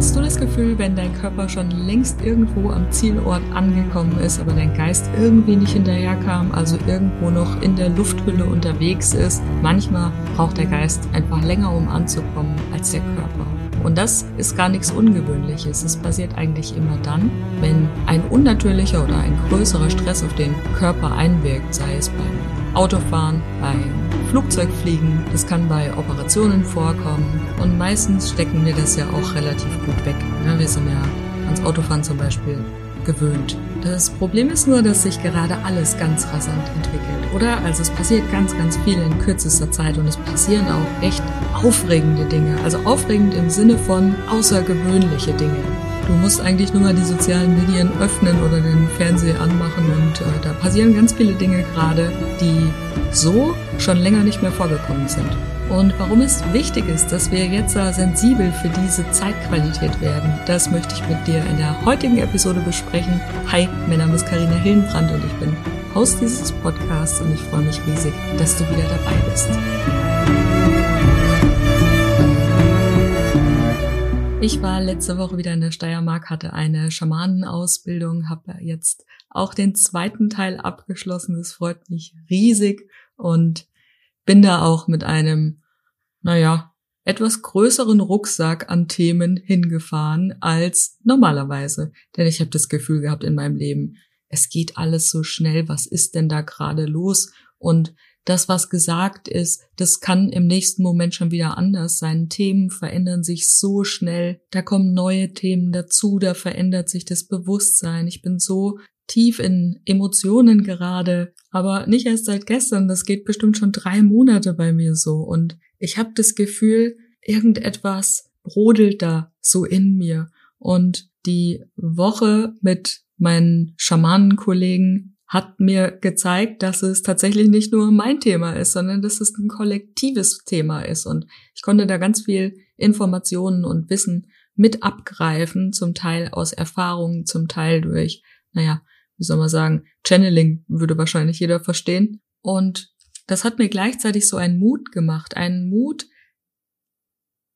Kennst du das Gefühl, wenn dein Körper schon längst irgendwo am Zielort angekommen ist, aber dein Geist irgendwie nicht hinterherkam, also irgendwo noch in der Lufthülle unterwegs ist? Manchmal braucht der Geist einfach länger, um anzukommen, als der Körper. Und das ist gar nichts Ungewöhnliches. Es passiert eigentlich immer dann, wenn ein unnatürlicher oder ein größerer Stress auf den Körper einwirkt, sei es beim Autofahren, beim Flugzeugfliegen, das kann bei Operationen vorkommen und meistens stecken wir das ja auch relativ gut weg. Wir sind ja ans Autofahren zum Beispiel gewöhnt. Das Problem ist nur, dass sich gerade alles ganz rasant entwickelt, oder? Also es passiert ganz, ganz viel in kürzester Zeit und es passieren auch echt aufregende Dinge. Also aufregend im Sinne von außergewöhnliche Dinge. Du musst eigentlich nur mal die sozialen Medien öffnen oder den Fernseher anmachen und äh, da passieren ganz viele Dinge gerade, die so schon länger nicht mehr vorgekommen sind. Und warum es wichtig ist, dass wir jetzt sensibel für diese Zeitqualität werden, das möchte ich mit dir in der heutigen Episode besprechen. Hi, mein Name ist Karina Hillenbrand und ich bin Host dieses Podcasts und ich freue mich riesig, dass du wieder dabei bist. Ich war letzte Woche wieder in der Steiermark, hatte eine Schamanenausbildung, habe jetzt auch den zweiten Teil abgeschlossen. Das freut mich riesig und bin da auch mit einem, naja, etwas größeren Rucksack an Themen hingefahren als normalerweise. Denn ich habe das Gefühl gehabt in meinem Leben, es geht alles so schnell, was ist denn da gerade los? Und das, was gesagt ist, das kann im nächsten Moment schon wieder anders sein. Themen verändern sich so schnell, da kommen neue Themen dazu, da verändert sich das Bewusstsein. Ich bin so tief in Emotionen gerade, aber nicht erst seit gestern, das geht bestimmt schon drei Monate bei mir so und ich habe das Gefühl, irgendetwas brodelt da so in mir und die Woche mit meinen Schamanenkollegen hat mir gezeigt, dass es tatsächlich nicht nur mein Thema ist, sondern dass es ein kollektives Thema ist. Und ich konnte da ganz viel Informationen und Wissen mit abgreifen, zum Teil aus Erfahrungen, zum Teil durch, naja, wie soll man sagen, Channeling würde wahrscheinlich jeder verstehen. Und das hat mir gleichzeitig so einen Mut gemacht, einen Mut,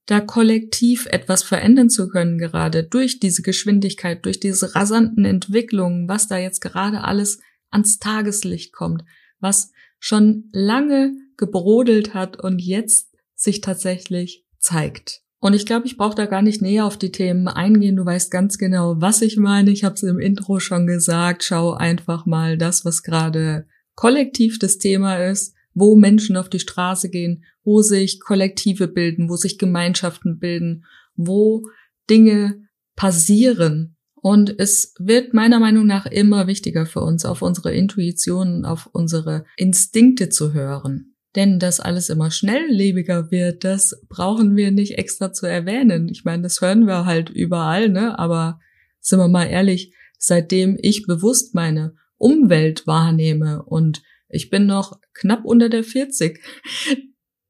da kollektiv etwas verändern zu können, gerade durch diese Geschwindigkeit, durch diese rasanten Entwicklungen, was da jetzt gerade alles ans Tageslicht kommt, was schon lange gebrodelt hat und jetzt sich tatsächlich zeigt. Und ich glaube, ich brauche da gar nicht näher auf die Themen eingehen. Du weißt ganz genau, was ich meine. Ich habe es im Intro schon gesagt. Schau einfach mal das, was gerade kollektiv das Thema ist, wo Menschen auf die Straße gehen, wo sich Kollektive bilden, wo sich Gemeinschaften bilden, wo Dinge passieren. Und es wird meiner Meinung nach immer wichtiger für uns, auf unsere Intuition, auf unsere Instinkte zu hören. Denn dass alles immer schnelllebiger wird, das brauchen wir nicht extra zu erwähnen. Ich meine, das hören wir halt überall, ne? Aber sind wir mal ehrlich, seitdem ich bewusst meine Umwelt wahrnehme und ich bin noch knapp unter der 40,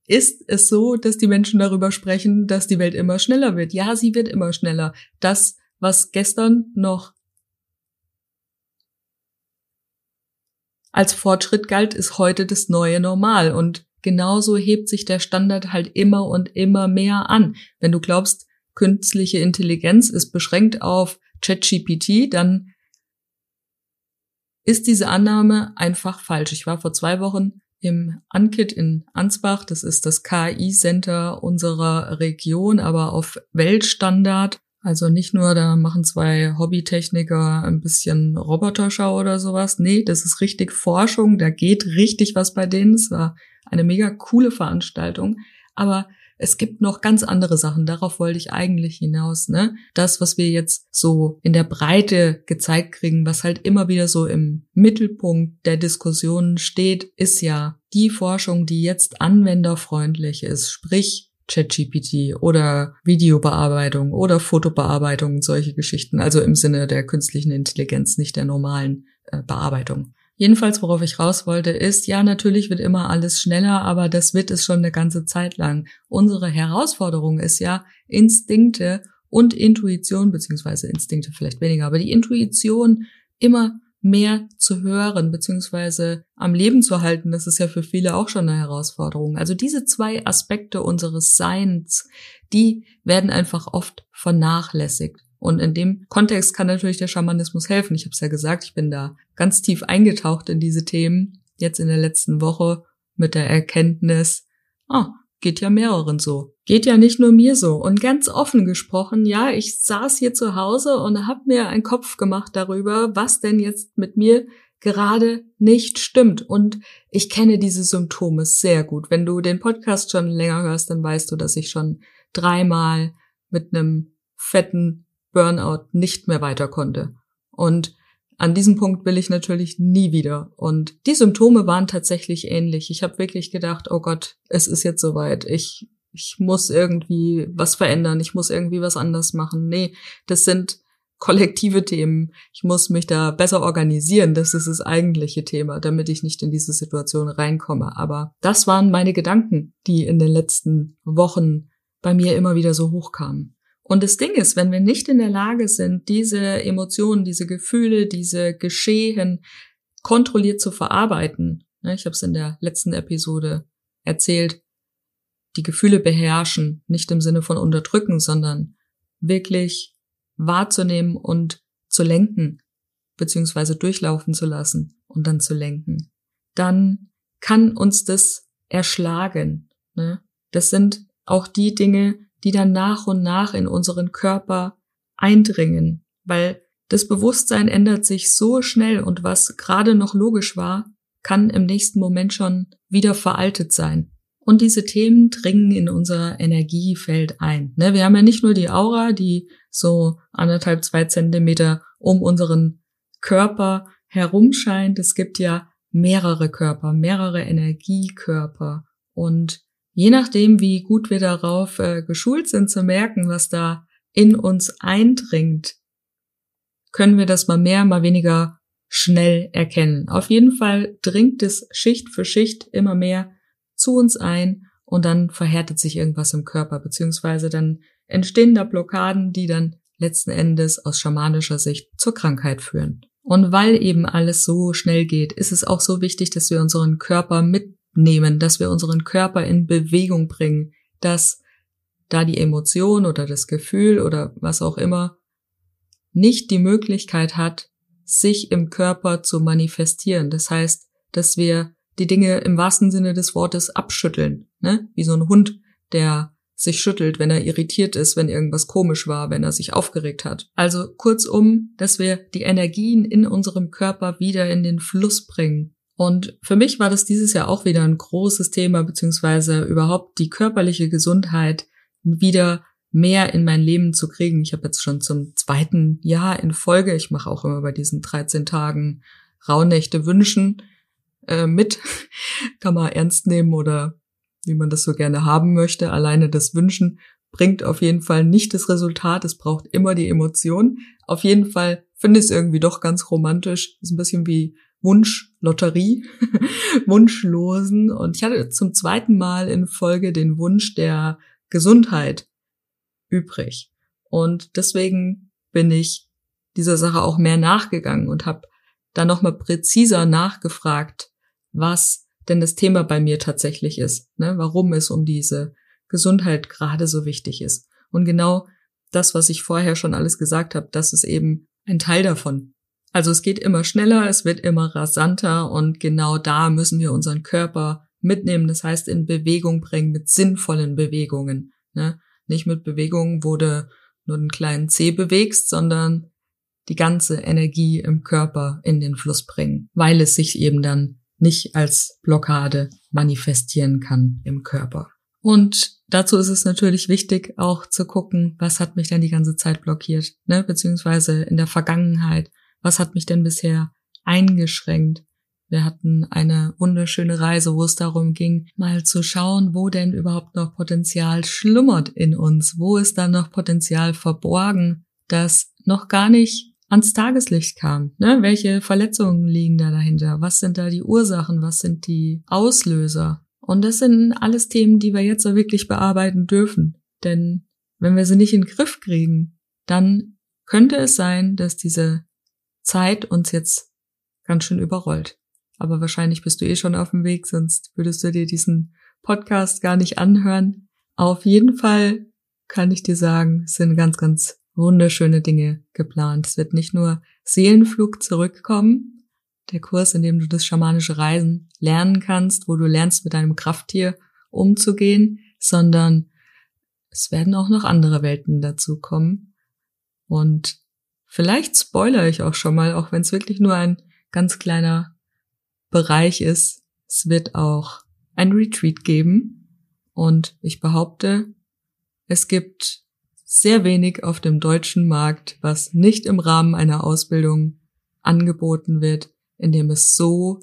ist es so, dass die Menschen darüber sprechen, dass die Welt immer schneller wird. Ja, sie wird immer schneller. Das, was gestern noch als Fortschritt galt, ist heute das neue Normal. Und genauso hebt sich der Standard halt immer und immer mehr an. Wenn du glaubst, künstliche Intelligenz ist beschränkt auf ChatGPT, dann ist diese Annahme einfach falsch. Ich war vor zwei Wochen im Ankit in Ansbach, das ist das KI-Center unserer Region, aber auf Weltstandard. Also nicht nur, da machen zwei Hobbytechniker ein bisschen Roboterschau oder sowas. Nee, das ist richtig Forschung, da geht richtig was bei denen. Es war eine mega coole Veranstaltung. Aber es gibt noch ganz andere Sachen, darauf wollte ich eigentlich hinaus, ne? Das, was wir jetzt so in der Breite gezeigt kriegen, was halt immer wieder so im Mittelpunkt der Diskussionen steht, ist ja die Forschung, die jetzt anwenderfreundlich ist, sprich ChatGPT oder Videobearbeitung oder Fotobearbeitung solche Geschichten, also im Sinne der künstlichen Intelligenz, nicht der normalen äh, Bearbeitung. Jedenfalls, worauf ich raus wollte, ist, ja, natürlich wird immer alles schneller, aber das wird es schon eine ganze Zeit lang. Unsere Herausforderung ist ja, Instinkte und Intuition, beziehungsweise Instinkte vielleicht weniger, aber die Intuition immer mehr zu hören beziehungsweise am Leben zu halten, das ist ja für viele auch schon eine Herausforderung. Also diese zwei Aspekte unseres Seins, die werden einfach oft vernachlässigt. Und in dem Kontext kann natürlich der Schamanismus helfen. Ich habe es ja gesagt, ich bin da ganz tief eingetaucht in diese Themen, jetzt in der letzten Woche mit der Erkenntnis, ah, geht ja mehreren so. Geht ja nicht nur mir so. Und ganz offen gesprochen, ja, ich saß hier zu Hause und habe mir einen Kopf gemacht darüber, was denn jetzt mit mir gerade nicht stimmt. Und ich kenne diese Symptome sehr gut. Wenn du den Podcast schon länger hörst, dann weißt du, dass ich schon dreimal mit einem fetten Burnout nicht mehr weiter konnte. Und an diesem Punkt will ich natürlich nie wieder. Und die Symptome waren tatsächlich ähnlich. Ich habe wirklich gedacht, oh Gott, es ist jetzt soweit. Ich, ich muss irgendwie was verändern. Ich muss irgendwie was anders machen. Nee, das sind kollektive Themen. Ich muss mich da besser organisieren. Das ist das eigentliche Thema, damit ich nicht in diese Situation reinkomme. Aber das waren meine Gedanken, die in den letzten Wochen bei mir immer wieder so hochkamen. Und das Ding ist, wenn wir nicht in der Lage sind, diese Emotionen, diese Gefühle, diese Geschehen kontrolliert zu verarbeiten, ne, ich habe es in der letzten Episode erzählt, die Gefühle beherrschen, nicht im Sinne von unterdrücken, sondern wirklich wahrzunehmen und zu lenken, beziehungsweise durchlaufen zu lassen und dann zu lenken, dann kann uns das erschlagen. Ne? Das sind auch die Dinge, die dann nach und nach in unseren Körper eindringen, weil das Bewusstsein ändert sich so schnell und was gerade noch logisch war, kann im nächsten Moment schon wieder veraltet sein. Und diese Themen dringen in unser Energiefeld ein. Ne, wir haben ja nicht nur die Aura, die so anderthalb, zwei Zentimeter um unseren Körper herumscheint. Es gibt ja mehrere Körper, mehrere Energiekörper. Und je nachdem, wie gut wir darauf äh, geschult sind zu merken, was da in uns eindringt, können wir das mal mehr, mal weniger schnell erkennen. Auf jeden Fall dringt es Schicht für Schicht immer mehr zu uns ein und dann verhärtet sich irgendwas im Körper, beziehungsweise dann entstehen da Blockaden, die dann letzten Endes aus schamanischer Sicht zur Krankheit führen. Und weil eben alles so schnell geht, ist es auch so wichtig, dass wir unseren Körper mit nehmen, dass wir unseren Körper in Bewegung bringen, dass da die Emotion oder das Gefühl oder was auch immer nicht die Möglichkeit hat, sich im Körper zu manifestieren. Das heißt, dass wir die Dinge im wahrsten Sinne des Wortes abschütteln, ne? Wie so ein Hund, der sich schüttelt, wenn er irritiert ist, wenn irgendwas komisch war, wenn er sich aufgeregt hat. Also kurzum, dass wir die Energien in unserem Körper wieder in den Fluss bringen, und für mich war das dieses Jahr auch wieder ein großes Thema, beziehungsweise überhaupt die körperliche Gesundheit wieder mehr in mein Leben zu kriegen. Ich habe jetzt schon zum zweiten Jahr in Folge, ich mache auch immer bei diesen 13 Tagen Rauhnächte wünschen äh, mit. Kann man ernst nehmen oder wie man das so gerne haben möchte. Alleine das Wünschen bringt auf jeden Fall nicht das Resultat. Es braucht immer die Emotion. Auf jeden Fall finde ich es irgendwie doch ganz romantisch. Ist ein bisschen wie Wunschlotterie, Wunschlosen. Und ich hatte zum zweiten Mal in Folge den Wunsch der Gesundheit übrig. Und deswegen bin ich dieser Sache auch mehr nachgegangen und habe da nochmal präziser nachgefragt, was denn das Thema bei mir tatsächlich ist, ne? warum es um diese Gesundheit gerade so wichtig ist. Und genau das, was ich vorher schon alles gesagt habe, das ist eben ein Teil davon. Also es geht immer schneller, es wird immer rasanter und genau da müssen wir unseren Körper mitnehmen, das heißt in Bewegung bringen mit sinnvollen Bewegungen. Ne? Nicht mit Bewegungen, wo du nur einen kleinen Zeh bewegst, sondern die ganze Energie im Körper in den Fluss bringen, weil es sich eben dann nicht als Blockade manifestieren kann im Körper. Und dazu ist es natürlich wichtig, auch zu gucken, was hat mich denn die ganze Zeit blockiert, ne? beziehungsweise in der Vergangenheit, was hat mich denn bisher eingeschränkt? Wir hatten eine wunderschöne Reise, wo es darum ging, mal zu schauen, wo denn überhaupt noch Potenzial schlummert in uns, wo ist da noch Potenzial verborgen, das noch gar nicht ans Tageslicht kam. Ne? Welche Verletzungen liegen da dahinter? Was sind da die Ursachen? Was sind die Auslöser? Und das sind alles Themen, die wir jetzt so wirklich bearbeiten dürfen. Denn wenn wir sie nicht in den Griff kriegen, dann könnte es sein, dass diese Zeit uns jetzt ganz schön überrollt. Aber wahrscheinlich bist du eh schon auf dem Weg, sonst würdest du dir diesen Podcast gar nicht anhören. Auf jeden Fall kann ich dir sagen, es sind ganz, ganz wunderschöne Dinge geplant. Es wird nicht nur Seelenflug zurückkommen, der Kurs, in dem du das schamanische Reisen lernen kannst, wo du lernst, mit deinem Krafttier umzugehen, sondern es werden auch noch andere Welten dazu kommen. Und vielleicht spoilere ich auch schon mal, auch wenn es wirklich nur ein ganz kleiner Bereich ist. Es wird auch ein Retreat geben. Und ich behaupte, es gibt sehr wenig auf dem deutschen Markt, was nicht im Rahmen einer Ausbildung angeboten wird, in dem es so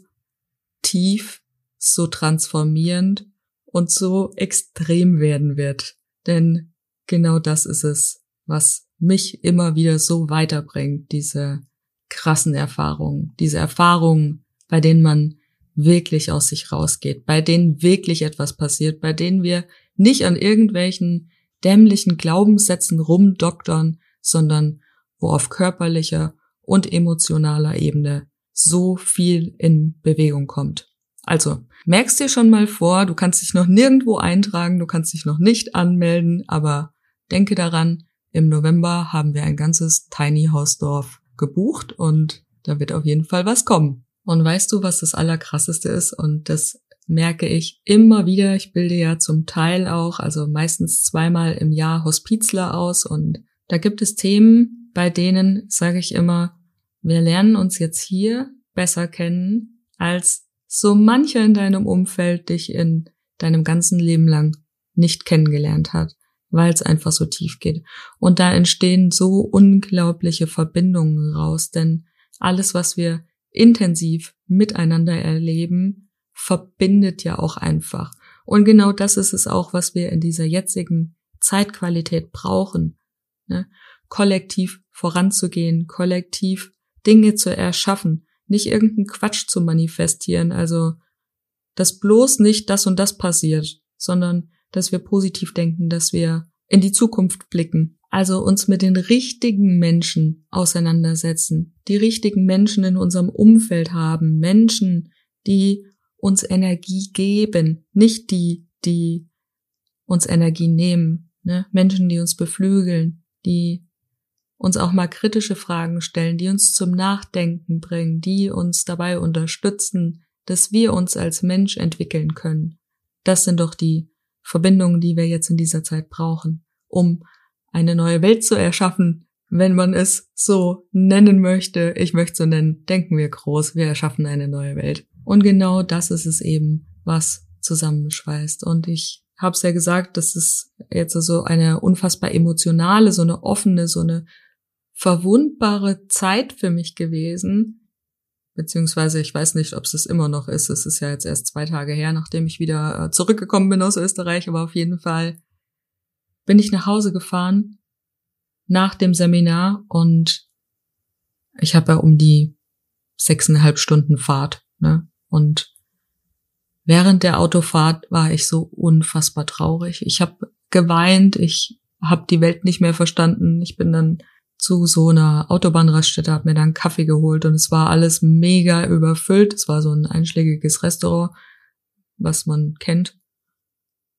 tief, so transformierend und so extrem werden wird. Denn genau das ist es, was mich immer wieder so weiterbringt, diese krassen Erfahrungen, diese Erfahrungen, bei denen man wirklich aus sich rausgeht, bei denen wirklich etwas passiert, bei denen wir nicht an irgendwelchen dämlichen Glaubenssätzen rumdoktern, sondern wo auf körperlicher und emotionaler Ebene so viel in Bewegung kommt. Also, merkst dir schon mal vor, du kannst dich noch nirgendwo eintragen, du kannst dich noch nicht anmelden, aber denke daran, im November haben wir ein ganzes Tiny House Dorf gebucht und da wird auf jeden Fall was kommen. Und weißt du, was das Allerkrasseste ist? Und das merke ich immer wieder. Ich bilde ja zum Teil auch, also meistens zweimal im Jahr Hospizler aus und da gibt es Themen, bei denen sage ich immer, wir lernen uns jetzt hier besser kennen, als so mancher in deinem Umfeld dich in deinem ganzen Leben lang nicht kennengelernt hat, weil es einfach so tief geht. Und da entstehen so unglaubliche Verbindungen raus, denn alles, was wir intensiv miteinander erleben, verbindet ja auch einfach. Und genau das ist es auch, was wir in dieser jetzigen Zeitqualität brauchen. Ne? Kollektiv voranzugehen, kollektiv Dinge zu erschaffen, nicht irgendeinen Quatsch zu manifestieren, also dass bloß nicht das und das passiert, sondern dass wir positiv denken, dass wir in die Zukunft blicken, also uns mit den richtigen Menschen auseinandersetzen, die richtigen Menschen in unserem Umfeld haben, Menschen, die uns Energie geben, nicht die, die uns Energie nehmen, ne? Menschen, die uns beflügeln, die uns auch mal kritische Fragen stellen, die uns zum Nachdenken bringen, die uns dabei unterstützen, dass wir uns als Mensch entwickeln können. Das sind doch die Verbindungen, die wir jetzt in dieser Zeit brauchen, um eine neue Welt zu erschaffen, wenn man es so nennen möchte. Ich möchte so nennen, denken wir groß, wir erschaffen eine neue Welt. Und genau das ist es eben, was zusammenschweißt. Und ich habe es ja gesagt, das ist jetzt so eine unfassbar emotionale, so eine offene, so eine verwundbare Zeit für mich gewesen. Beziehungsweise ich weiß nicht, ob es das immer noch ist. Es ist ja jetzt erst zwei Tage her, nachdem ich wieder äh, zurückgekommen bin aus Österreich. Aber auf jeden Fall bin ich nach Hause gefahren nach dem Seminar und ich habe ja um die sechseinhalb Stunden Fahrt. Ne? Und während der Autofahrt war ich so unfassbar traurig. Ich habe geweint, ich habe die Welt nicht mehr verstanden. Ich bin dann zu so einer Autobahnraststätte, habe mir dann Kaffee geholt und es war alles mega überfüllt. Es war so ein einschlägiges Restaurant, was man kennt.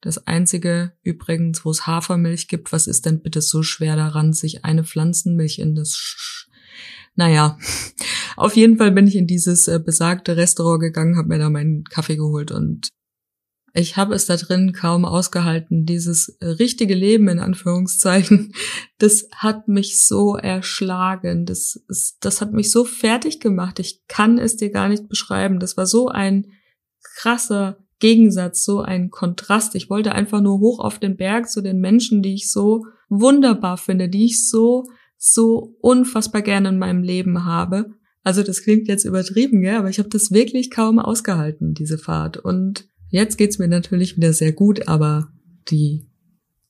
Das einzige übrigens, wo es Hafermilch gibt, was ist denn bitte so schwer daran, sich eine Pflanzenmilch in das naja, auf jeden Fall bin ich in dieses äh, besagte Restaurant gegangen, habe mir da meinen Kaffee geholt und ich habe es da drin kaum ausgehalten. Dieses äh, richtige Leben in Anführungszeichen, das hat mich so erschlagen. Das, ist, das hat mich so fertig gemacht. Ich kann es dir gar nicht beschreiben. Das war so ein krasser Gegensatz, so ein Kontrast. Ich wollte einfach nur hoch auf den Berg zu den Menschen, die ich so wunderbar finde, die ich so, so unfassbar gerne in meinem Leben habe. Also das klingt jetzt übertrieben, ja, aber ich habe das wirklich kaum ausgehalten, diese Fahrt. Und jetzt geht's mir natürlich wieder sehr gut, aber die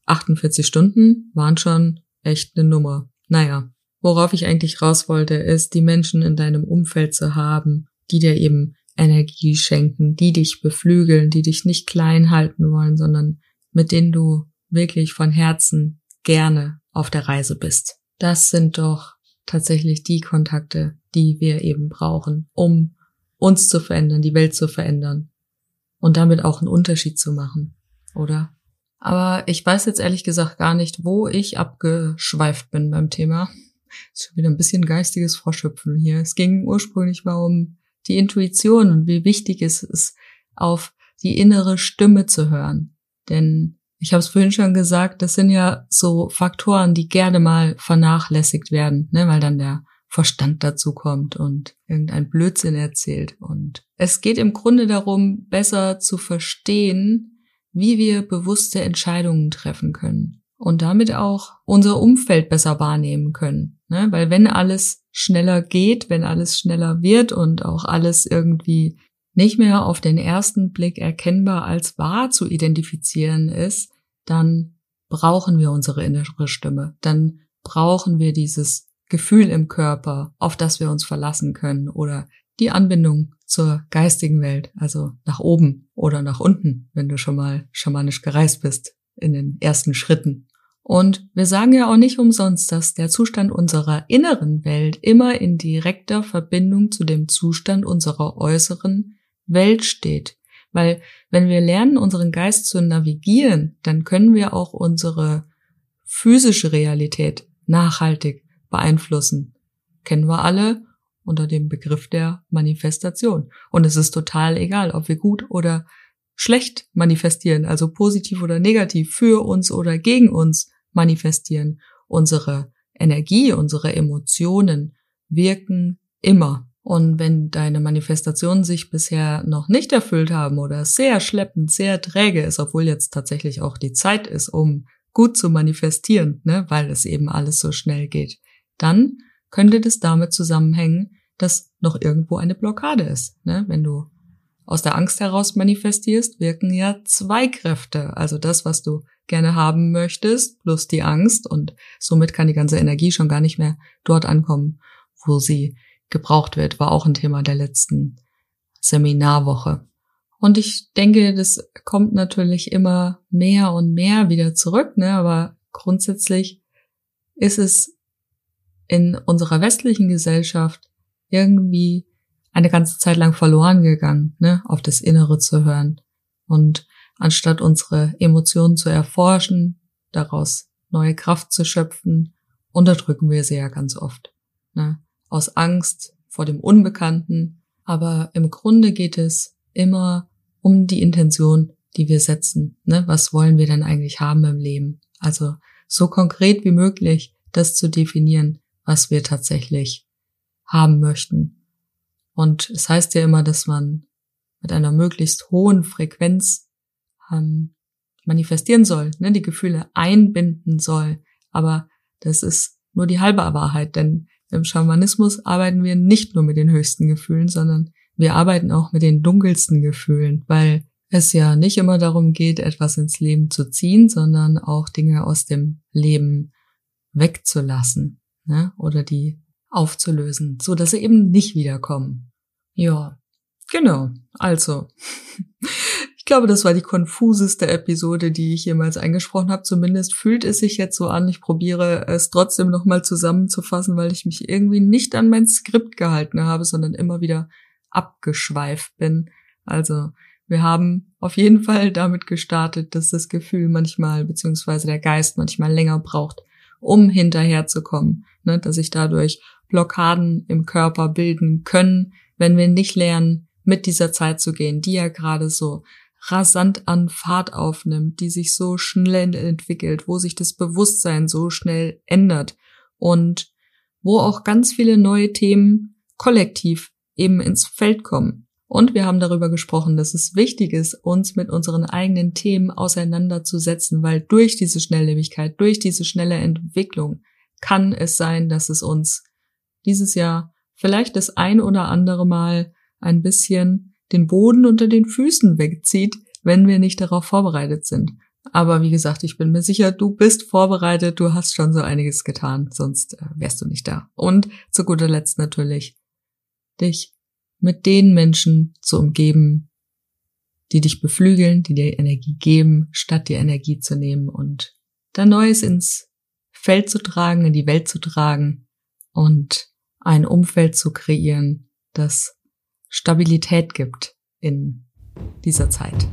48 Stunden waren schon echt eine Nummer. Naja, worauf ich eigentlich raus wollte, ist, die Menschen in deinem Umfeld zu haben, die dir eben Energie schenken, die dich beflügeln, die dich nicht klein halten wollen, sondern mit denen du wirklich von Herzen gerne auf der Reise bist. Das sind doch tatsächlich die Kontakte, die wir eben brauchen, um uns zu verändern, die Welt zu verändern und damit auch einen Unterschied zu machen, oder? Aber ich weiß jetzt ehrlich gesagt gar nicht, wo ich abgeschweift bin beim Thema. ist wieder ein bisschen geistiges Vorschöpfen hier. Es ging ursprünglich mal um die Intuition und wie wichtig es ist, auf die innere Stimme zu hören. Denn ich habe es vorhin schon gesagt, das sind ja so Faktoren, die gerne mal vernachlässigt werden, ne, weil dann der Verstand dazu kommt und irgendein Blödsinn erzählt. Und es geht im Grunde darum, besser zu verstehen, wie wir bewusste Entscheidungen treffen können und damit auch unser Umfeld besser wahrnehmen können. Ne? Weil wenn alles schneller geht, wenn alles schneller wird und auch alles irgendwie nicht mehr auf den ersten Blick erkennbar als wahr zu identifizieren ist, dann brauchen wir unsere innere Stimme. Dann brauchen wir dieses Gefühl im Körper, auf das wir uns verlassen können oder die Anbindung zur geistigen Welt, also nach oben oder nach unten, wenn du schon mal schamanisch gereist bist in den ersten Schritten. Und wir sagen ja auch nicht umsonst, dass der Zustand unserer inneren Welt immer in direkter Verbindung zu dem Zustand unserer äußeren Welt steht. Weil wenn wir lernen, unseren Geist zu navigieren, dann können wir auch unsere physische Realität nachhaltig beeinflussen. Kennen wir alle unter dem Begriff der Manifestation. Und es ist total egal, ob wir gut oder schlecht manifestieren, also positiv oder negativ, für uns oder gegen uns manifestieren. Unsere Energie, unsere Emotionen wirken immer. Und wenn deine Manifestationen sich bisher noch nicht erfüllt haben oder sehr schleppend, sehr träge ist, obwohl jetzt tatsächlich auch die Zeit ist, um gut zu manifestieren, ne, weil es eben alles so schnell geht, dann könnte das damit zusammenhängen, dass noch irgendwo eine Blockade ist. Ne? Wenn du aus der Angst heraus manifestierst, wirken ja zwei Kräfte. Also das, was du gerne haben möchtest, plus die Angst. Und somit kann die ganze Energie schon gar nicht mehr dort ankommen, wo sie gebraucht wird, war auch ein Thema der letzten Seminarwoche. Und ich denke, das kommt natürlich immer mehr und mehr wieder zurück, ne? aber grundsätzlich ist es in unserer westlichen Gesellschaft irgendwie eine ganze Zeit lang verloren gegangen, ne? auf das Innere zu hören. Und anstatt unsere Emotionen zu erforschen, daraus neue Kraft zu schöpfen, unterdrücken wir sie ja ganz oft. Ne? Aus Angst vor dem Unbekannten. Aber im Grunde geht es immer um die Intention, die wir setzen. Ne? Was wollen wir denn eigentlich haben im Leben? Also so konkret wie möglich das zu definieren, was wir tatsächlich haben möchten. Und es heißt ja immer, dass man mit einer möglichst hohen Frequenz ähm, manifestieren soll, ne? die Gefühle einbinden soll. Aber das ist nur die halbe Wahrheit, denn im Schamanismus arbeiten wir nicht nur mit den höchsten Gefühlen, sondern wir arbeiten auch mit den dunkelsten Gefühlen, weil es ja nicht immer darum geht, etwas ins Leben zu ziehen, sondern auch Dinge aus dem Leben wegzulassen ne? oder die aufzulösen, so dass sie eben nicht wiederkommen. Ja, genau. Also, glaube, das war die konfuseste Episode, die ich jemals eingesprochen habe. Zumindest fühlt es sich jetzt so an. Ich probiere es trotzdem nochmal zusammenzufassen, weil ich mich irgendwie nicht an mein Skript gehalten habe, sondern immer wieder abgeschweift bin. Also, wir haben auf jeden Fall damit gestartet, dass das Gefühl manchmal, beziehungsweise der Geist manchmal länger braucht, um hinterherzukommen. Ne? Dass sich dadurch Blockaden im Körper bilden können, wenn wir nicht lernen, mit dieser Zeit zu gehen, die ja gerade so rasant an Fahrt aufnimmt, die sich so schnell entwickelt, wo sich das Bewusstsein so schnell ändert und wo auch ganz viele neue Themen kollektiv eben ins Feld kommen. Und wir haben darüber gesprochen, dass es wichtig ist, uns mit unseren eigenen Themen auseinanderzusetzen, weil durch diese Schnelllebigkeit, durch diese schnelle Entwicklung kann es sein, dass es uns dieses Jahr vielleicht das ein oder andere Mal ein bisschen den Boden unter den Füßen wegzieht, wenn wir nicht darauf vorbereitet sind. Aber wie gesagt, ich bin mir sicher, du bist vorbereitet, du hast schon so einiges getan, sonst äh, wärst du nicht da. Und zu guter Letzt natürlich, dich mit den Menschen zu umgeben, die dich beflügeln, die dir Energie geben, statt dir Energie zu nehmen und da Neues ins Feld zu tragen, in die Welt zu tragen und ein Umfeld zu kreieren, das Stabilität gibt in dieser Zeit.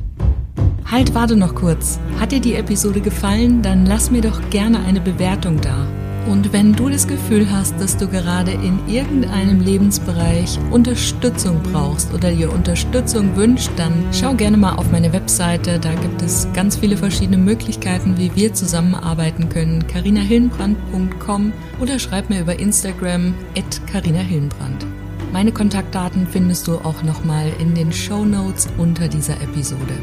Halt, warte noch kurz. Hat dir die Episode gefallen? Dann lass mir doch gerne eine Bewertung da. Und wenn du das Gefühl hast, dass du gerade in irgendeinem Lebensbereich Unterstützung brauchst oder dir Unterstützung wünscht, dann schau gerne mal auf meine Webseite. Da gibt es ganz viele verschiedene Möglichkeiten, wie wir zusammenarbeiten können. carinahillenbrand.com oder schreib mir über Instagram at carinahillenbrand. Meine Kontaktdaten findest du auch nochmal in den Show Notes unter dieser Episode.